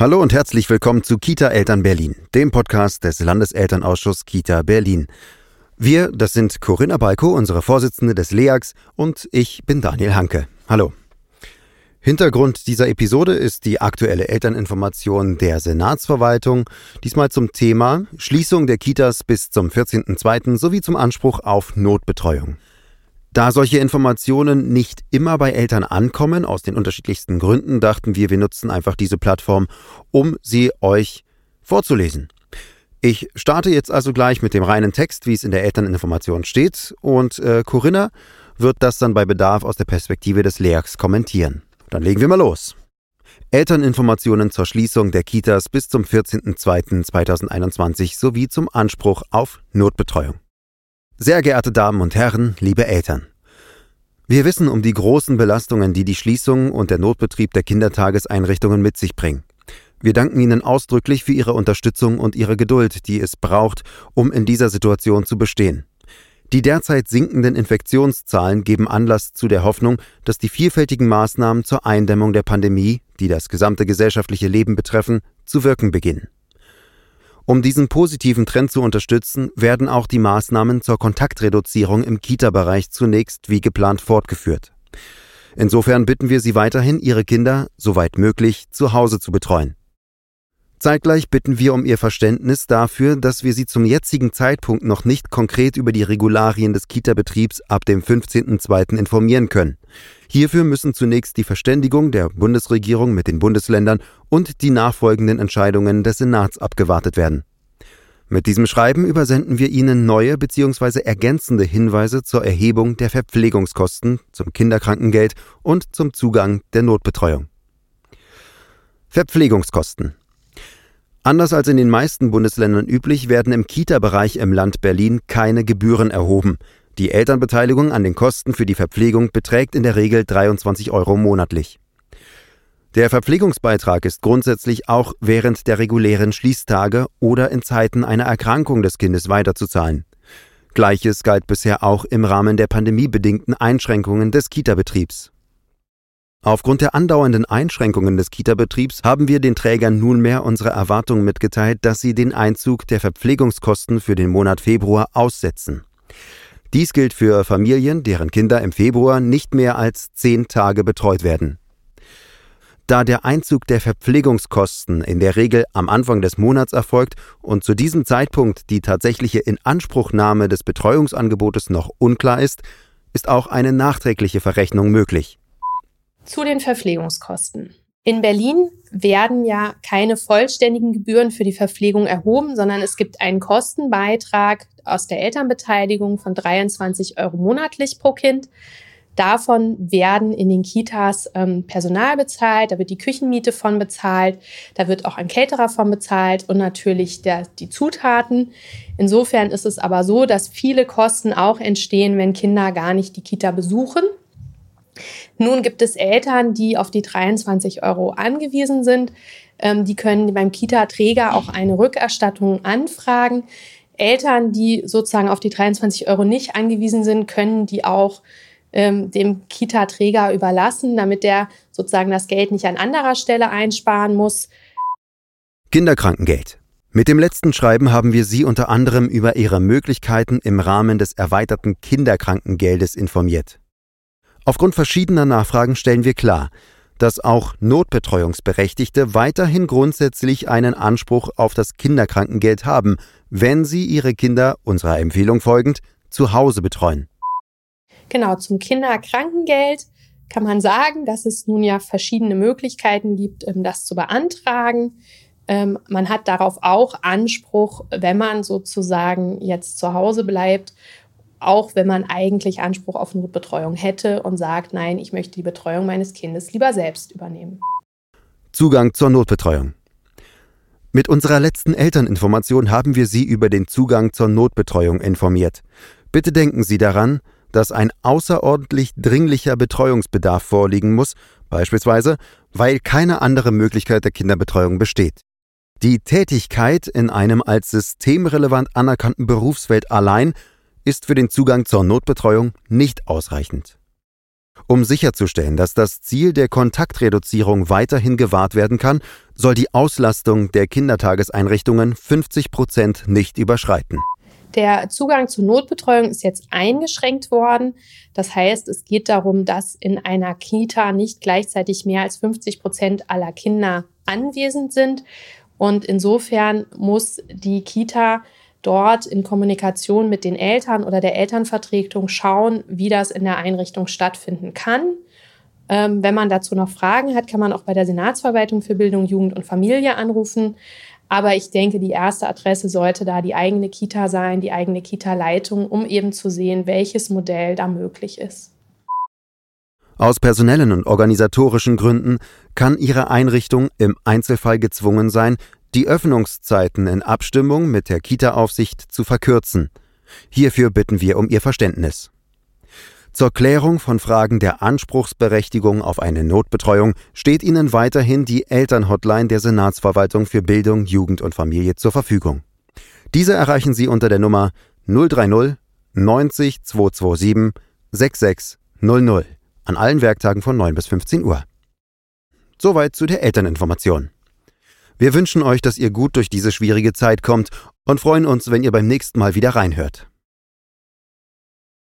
Hallo und herzlich willkommen zu Kita Eltern Berlin, dem Podcast des Landeselternausschusses Kita Berlin. Wir, das sind Corinna Balko, unsere Vorsitzende des LEAX, und ich bin Daniel Hanke. Hallo. Hintergrund dieser Episode ist die aktuelle Elterninformation der Senatsverwaltung, diesmal zum Thema Schließung der Kitas bis zum 14.02. sowie zum Anspruch auf Notbetreuung. Da solche Informationen nicht immer bei Eltern ankommen, aus den unterschiedlichsten Gründen, dachten wir, wir nutzen einfach diese Plattform, um sie euch vorzulesen. Ich starte jetzt also gleich mit dem reinen Text, wie es in der Elterninformation steht, und äh, Corinna wird das dann bei Bedarf aus der Perspektive des Lehrers kommentieren. Dann legen wir mal los. Elterninformationen zur Schließung der Kitas bis zum 14.02.2021 sowie zum Anspruch auf Notbetreuung. Sehr geehrte Damen und Herren, liebe Eltern. Wir wissen um die großen Belastungen, die die Schließung und der Notbetrieb der Kindertageseinrichtungen mit sich bringen. Wir danken Ihnen ausdrücklich für Ihre Unterstützung und Ihre Geduld, die es braucht, um in dieser Situation zu bestehen. Die derzeit sinkenden Infektionszahlen geben Anlass zu der Hoffnung, dass die vielfältigen Maßnahmen zur Eindämmung der Pandemie, die das gesamte gesellschaftliche Leben betreffen, zu wirken beginnen. Um diesen positiven Trend zu unterstützen, werden auch die Maßnahmen zur Kontaktreduzierung im Kita-Bereich zunächst wie geplant fortgeführt. Insofern bitten wir Sie weiterhin, Ihre Kinder, soweit möglich, zu Hause zu betreuen. Zeitgleich bitten wir um Ihr Verständnis dafür, dass wir Sie zum jetzigen Zeitpunkt noch nicht konkret über die Regularien des Kita-Betriebs ab dem 15.02. informieren können. Hierfür müssen zunächst die Verständigung der Bundesregierung mit den Bundesländern und die nachfolgenden Entscheidungen des Senats abgewartet werden. Mit diesem Schreiben übersenden wir Ihnen neue bzw. ergänzende Hinweise zur Erhebung der Verpflegungskosten, zum Kinderkrankengeld und zum Zugang der Notbetreuung. Verpflegungskosten. Anders als in den meisten Bundesländern üblich werden im Kita-Bereich im Land Berlin keine Gebühren erhoben. Die Elternbeteiligung an den Kosten für die Verpflegung beträgt in der Regel 23 Euro monatlich. Der Verpflegungsbeitrag ist grundsätzlich auch während der regulären Schließtage oder in Zeiten einer Erkrankung des Kindes weiterzuzahlen. Gleiches galt bisher auch im Rahmen der pandemiebedingten Einschränkungen des Kita-Betriebs. Aufgrund der andauernden Einschränkungen des Kita-Betriebs haben wir den Trägern nunmehr unsere Erwartung mitgeteilt, dass sie den Einzug der Verpflegungskosten für den Monat Februar aussetzen. Dies gilt für Familien, deren Kinder im Februar nicht mehr als zehn Tage betreut werden. Da der Einzug der Verpflegungskosten in der Regel am Anfang des Monats erfolgt und zu diesem Zeitpunkt die tatsächliche Inanspruchnahme des Betreuungsangebotes noch unklar ist, ist auch eine nachträgliche Verrechnung möglich. Zu den Verpflegungskosten. In Berlin werden ja keine vollständigen Gebühren für die Verpflegung erhoben, sondern es gibt einen Kostenbeitrag aus der Elternbeteiligung von 23 Euro monatlich pro Kind. Davon werden in den Kitas ähm, Personal bezahlt, da wird die Küchenmiete von bezahlt, da wird auch ein Caterer von bezahlt und natürlich der, die Zutaten. Insofern ist es aber so, dass viele Kosten auch entstehen, wenn Kinder gar nicht die Kita besuchen. Nun gibt es Eltern, die auf die 23 Euro angewiesen sind. Ähm, die können beim Kita-Träger auch eine Rückerstattung anfragen. Eltern, die sozusagen auf die 23 Euro nicht angewiesen sind, können die auch ähm, dem Kita-Träger überlassen, damit der sozusagen das Geld nicht an anderer Stelle einsparen muss. Kinderkrankengeld. Mit dem letzten Schreiben haben wir Sie unter anderem über Ihre Möglichkeiten im Rahmen des erweiterten Kinderkrankengeldes informiert. Aufgrund verschiedener Nachfragen stellen wir klar, dass auch Notbetreuungsberechtigte weiterhin grundsätzlich einen Anspruch auf das Kinderkrankengeld haben, wenn sie ihre Kinder, unserer Empfehlung folgend, zu Hause betreuen. Genau, zum Kinderkrankengeld kann man sagen, dass es nun ja verschiedene Möglichkeiten gibt, ähm, das zu beantragen. Ähm, man hat darauf auch Anspruch, wenn man sozusagen jetzt zu Hause bleibt, auch wenn man eigentlich Anspruch auf Notbetreuung hätte und sagt, nein, ich möchte die Betreuung meines Kindes lieber selbst übernehmen. Zugang zur Notbetreuung. Mit unserer letzten Elterninformation haben wir Sie über den Zugang zur Notbetreuung informiert. Bitte denken Sie daran, dass ein außerordentlich dringlicher Betreuungsbedarf vorliegen muss, beispielsweise weil keine andere Möglichkeit der Kinderbetreuung besteht. Die Tätigkeit in einem als systemrelevant anerkannten Berufsfeld allein ist für den Zugang zur Notbetreuung nicht ausreichend. Um sicherzustellen, dass das Ziel der Kontaktreduzierung weiterhin gewahrt werden kann, soll die Auslastung der Kindertageseinrichtungen 50 Prozent nicht überschreiten. Der Zugang zur Notbetreuung ist jetzt eingeschränkt worden. Das heißt, es geht darum, dass in einer Kita nicht gleichzeitig mehr als 50 Prozent aller Kinder anwesend sind. Und insofern muss die Kita dort in Kommunikation mit den Eltern oder der Elternvertretung schauen, wie das in der Einrichtung stattfinden kann. Ähm, wenn man dazu noch Fragen hat, kann man auch bei der Senatsverwaltung für Bildung, Jugend und Familie anrufen. Aber ich denke, die erste Adresse sollte da die eigene Kita sein, die eigene Kita-Leitung, um eben zu sehen, welches Modell da möglich ist. Aus personellen und organisatorischen Gründen kann Ihre Einrichtung im Einzelfall gezwungen sein, die Öffnungszeiten in Abstimmung mit der Kita-Aufsicht zu verkürzen. Hierfür bitten wir um Ihr Verständnis. Zur Klärung von Fragen der Anspruchsberechtigung auf eine Notbetreuung steht Ihnen weiterhin die Elternhotline der Senatsverwaltung für Bildung, Jugend und Familie zur Verfügung. Diese erreichen Sie unter der Nummer 030 90 227 6600 an allen Werktagen von 9 bis 15 Uhr. Soweit zu der Elterninformation. Wir wünschen euch, dass ihr gut durch diese schwierige Zeit kommt und freuen uns, wenn ihr beim nächsten Mal wieder reinhört.